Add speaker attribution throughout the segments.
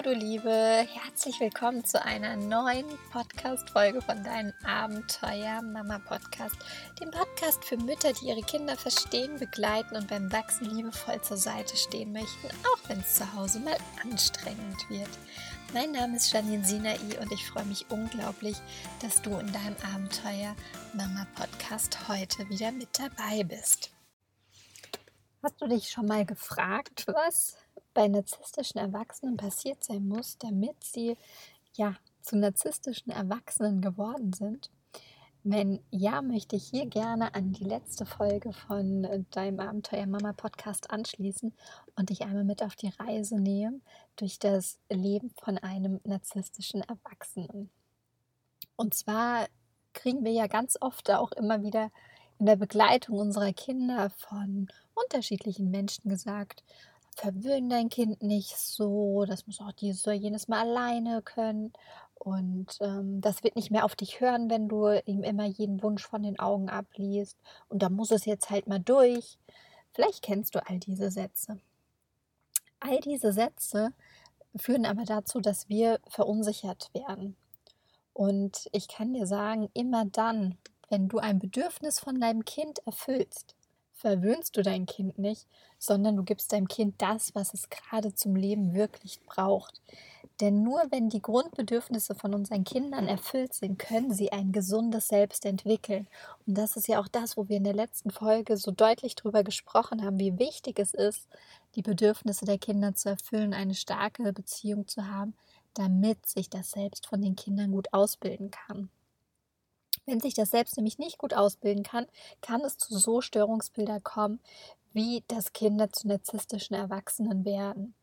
Speaker 1: Hallo, du Liebe, herzlich willkommen zu einer neuen Podcast-Folge von deinem Abenteuer Mama Podcast, dem Podcast für Mütter, die ihre Kinder verstehen, begleiten und beim Wachsen liebevoll zur Seite stehen möchten, auch wenn es zu Hause mal anstrengend wird. Mein Name ist Janine Sinai und ich freue mich unglaublich, dass du in deinem Abenteuer Mama Podcast heute wieder mit dabei bist. Hast du dich schon mal gefragt, was bei narzisstischen Erwachsenen passiert sein muss, damit sie ja zu narzisstischen Erwachsenen geworden sind? Wenn ja, möchte ich hier gerne an die letzte Folge von äh, deinem Abenteuer Mama Podcast anschließen und dich einmal mit auf die Reise nehmen durch das Leben von einem narzisstischen Erwachsenen. Und zwar kriegen wir ja ganz oft auch immer wieder in der Begleitung unserer Kinder von unterschiedlichen Menschen gesagt, verwöhn dein Kind nicht so, das muss auch dieses oder jenes Mal alleine können. Und ähm, das wird nicht mehr auf dich hören, wenn du ihm immer jeden Wunsch von den Augen abliest. Und da muss es jetzt halt mal durch. Vielleicht kennst du all diese Sätze. All diese Sätze führen aber dazu, dass wir verunsichert werden. Und ich kann dir sagen, immer dann, wenn du ein Bedürfnis von deinem Kind erfüllst, verwöhnst du dein Kind nicht, sondern du gibst deinem Kind das, was es gerade zum Leben wirklich braucht. Denn nur wenn die Grundbedürfnisse von unseren Kindern erfüllt sind, können sie ein gesundes Selbst entwickeln. Und das ist ja auch das, wo wir in der letzten Folge so deutlich darüber gesprochen haben, wie wichtig es ist, die Bedürfnisse der Kinder zu erfüllen, eine starke Beziehung zu haben, damit sich das Selbst von den Kindern gut ausbilden kann. Wenn sich das selbst nämlich nicht gut ausbilden kann, kann es zu so Störungsbildern kommen, wie dass Kinder zu narzisstischen Erwachsenen werden.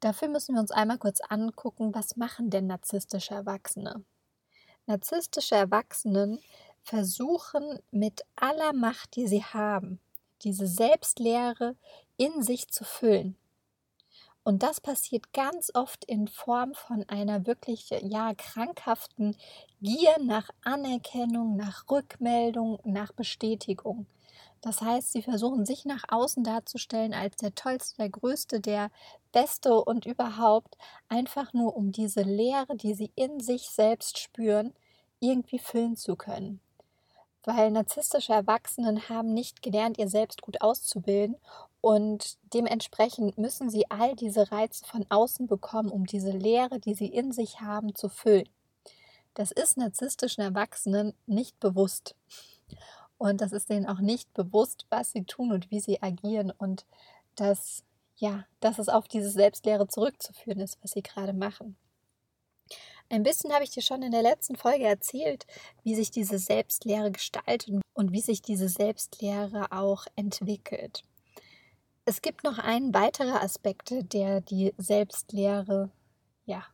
Speaker 1: Dafür müssen wir uns einmal kurz angucken, was machen denn narzisstische Erwachsene? Narzisstische Erwachsenen versuchen mit aller Macht, die sie haben, diese Selbstlehre in sich zu füllen. Und das passiert ganz oft in Form von einer wirklich ja krankhaften Gier nach Anerkennung, nach Rückmeldung, nach Bestätigung. Das heißt, sie versuchen sich nach außen darzustellen als der tollste, der größte, der beste und überhaupt einfach nur um diese Leere, die sie in sich selbst spüren, irgendwie füllen zu können weil narzisstische Erwachsenen haben nicht gelernt, ihr Selbst gut auszubilden und dementsprechend müssen sie all diese Reize von außen bekommen, um diese Leere, die sie in sich haben, zu füllen. Das ist narzisstischen Erwachsenen nicht bewusst. Und das ist denen auch nicht bewusst, was sie tun und wie sie agieren und dass, ja, dass es auf diese Selbstlehre zurückzuführen ist, was sie gerade machen. Ein bisschen habe ich dir schon in der letzten Folge erzählt, wie sich diese Selbstlehre gestaltet und wie sich diese Selbstlehre auch entwickelt. Es gibt noch einen weiteren Aspekt, der die Selbstlehre ja,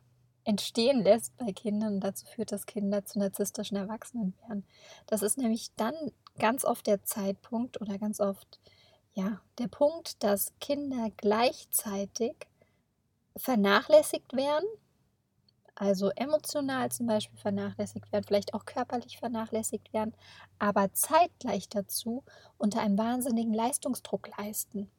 Speaker 1: entstehen lässt bei Kindern und dazu führt, dass Kinder zu narzisstischen Erwachsenen werden. Das ist nämlich dann ganz oft der Zeitpunkt oder ganz oft ja, der Punkt, dass Kinder gleichzeitig vernachlässigt werden also emotional zum Beispiel vernachlässigt werden, vielleicht auch körperlich vernachlässigt werden, aber zeitgleich dazu unter einem wahnsinnigen Leistungsdruck leisten.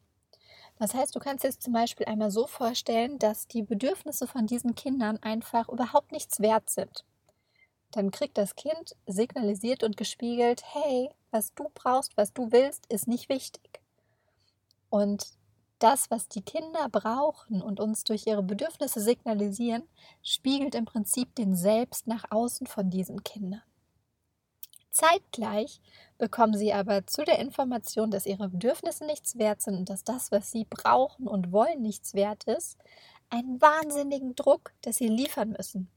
Speaker 1: Das heißt, du kannst es zum Beispiel einmal so vorstellen, dass die Bedürfnisse von diesen Kindern einfach überhaupt nichts wert sind. Dann kriegt das Kind signalisiert und gespiegelt, hey, was du brauchst, was du willst, ist nicht wichtig. Und das, was die Kinder brauchen und uns durch ihre Bedürfnisse signalisieren, spiegelt im Prinzip den Selbst nach außen von diesen Kindern. Zeitgleich bekommen sie aber zu der Information, dass ihre Bedürfnisse nichts wert sind und dass das, was sie brauchen und wollen, nichts wert ist, einen wahnsinnigen Druck, dass sie liefern müssen.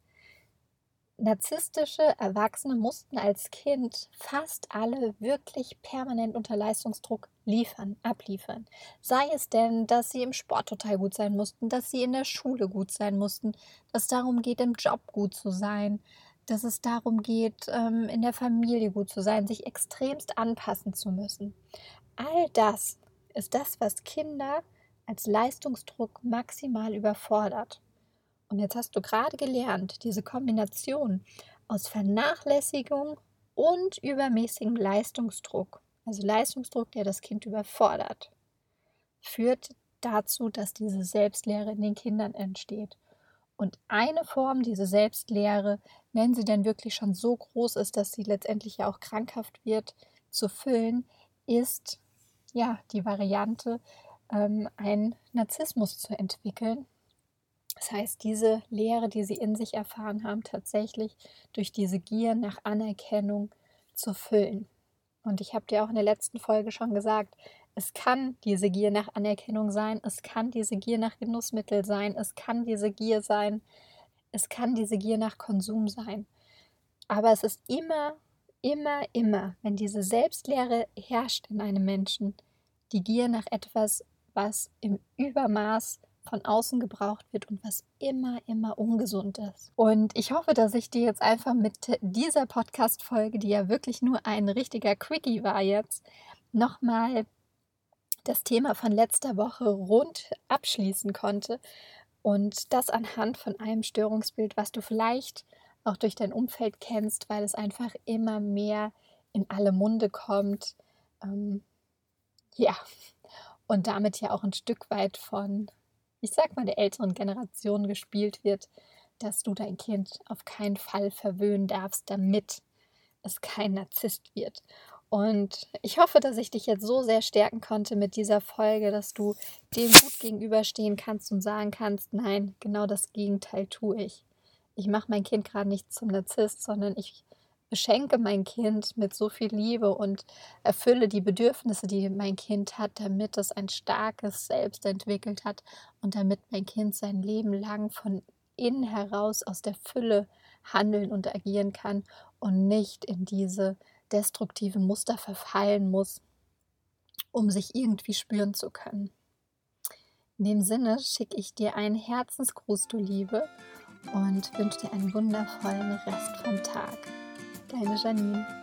Speaker 1: Narzisstische Erwachsene mussten als Kind fast alle wirklich permanent unter Leistungsdruck liefern, abliefern. Sei es denn, dass sie im Sport total gut sein mussten, dass sie in der Schule gut sein mussten, dass es darum geht, im Job gut zu sein, dass es darum geht, ähm, in der Familie gut zu sein, sich extremst anpassen zu müssen. All das ist das, was Kinder als Leistungsdruck maximal überfordert. Und jetzt hast du gerade gelernt, diese Kombination aus Vernachlässigung und übermäßigem Leistungsdruck, also Leistungsdruck, der das Kind überfordert, führt dazu, dass diese Selbstlehre in den Kindern entsteht. Und eine Form, diese Selbstlehre, wenn sie denn wirklich schon so groß ist, dass sie letztendlich ja auch krankhaft wird, zu füllen, ist ja die Variante, ähm, einen Narzissmus zu entwickeln. Das heißt, diese Lehre, die sie in sich erfahren haben, tatsächlich durch diese Gier nach Anerkennung zu füllen. Und ich habe dir auch in der letzten Folge schon gesagt, es kann diese Gier nach Anerkennung sein, es kann diese Gier nach Genussmittel sein, es kann diese Gier sein, es kann diese Gier nach Konsum sein. Aber es ist immer, immer, immer, wenn diese Selbstlehre herrscht in einem Menschen, die Gier nach etwas, was im Übermaß von außen gebraucht wird und was immer, immer ungesund ist. Und ich hoffe, dass ich dir jetzt einfach mit dieser Podcast-Folge, die ja wirklich nur ein richtiger Quickie war jetzt, nochmal das Thema von letzter Woche rund abschließen konnte und das anhand von einem Störungsbild, was du vielleicht auch durch dein Umfeld kennst, weil es einfach immer mehr in alle Munde kommt. Ähm, ja, und damit ja auch ein Stück weit von, ich sag mal, der älteren Generation gespielt wird, dass du dein Kind auf keinen Fall verwöhnen darfst, damit es kein Narzisst wird. Und ich hoffe, dass ich dich jetzt so sehr stärken konnte mit dieser Folge, dass du dem gut gegenüberstehen kannst und sagen kannst, nein, genau das Gegenteil tue ich. Ich mache mein Kind gerade nicht zum Narzisst, sondern ich beschenke mein Kind mit so viel Liebe und erfülle die Bedürfnisse, die mein Kind hat, damit es ein starkes Selbst entwickelt hat und damit mein Kind sein Leben lang von innen heraus aus der Fülle handeln und agieren kann und nicht in diese destruktive Muster verfallen muss, um sich irgendwie spüren zu können. In dem Sinne schicke ich dir einen Herzensgruß, du Liebe, und wünsche dir einen wundervollen Rest vom Tag. Deine Janine.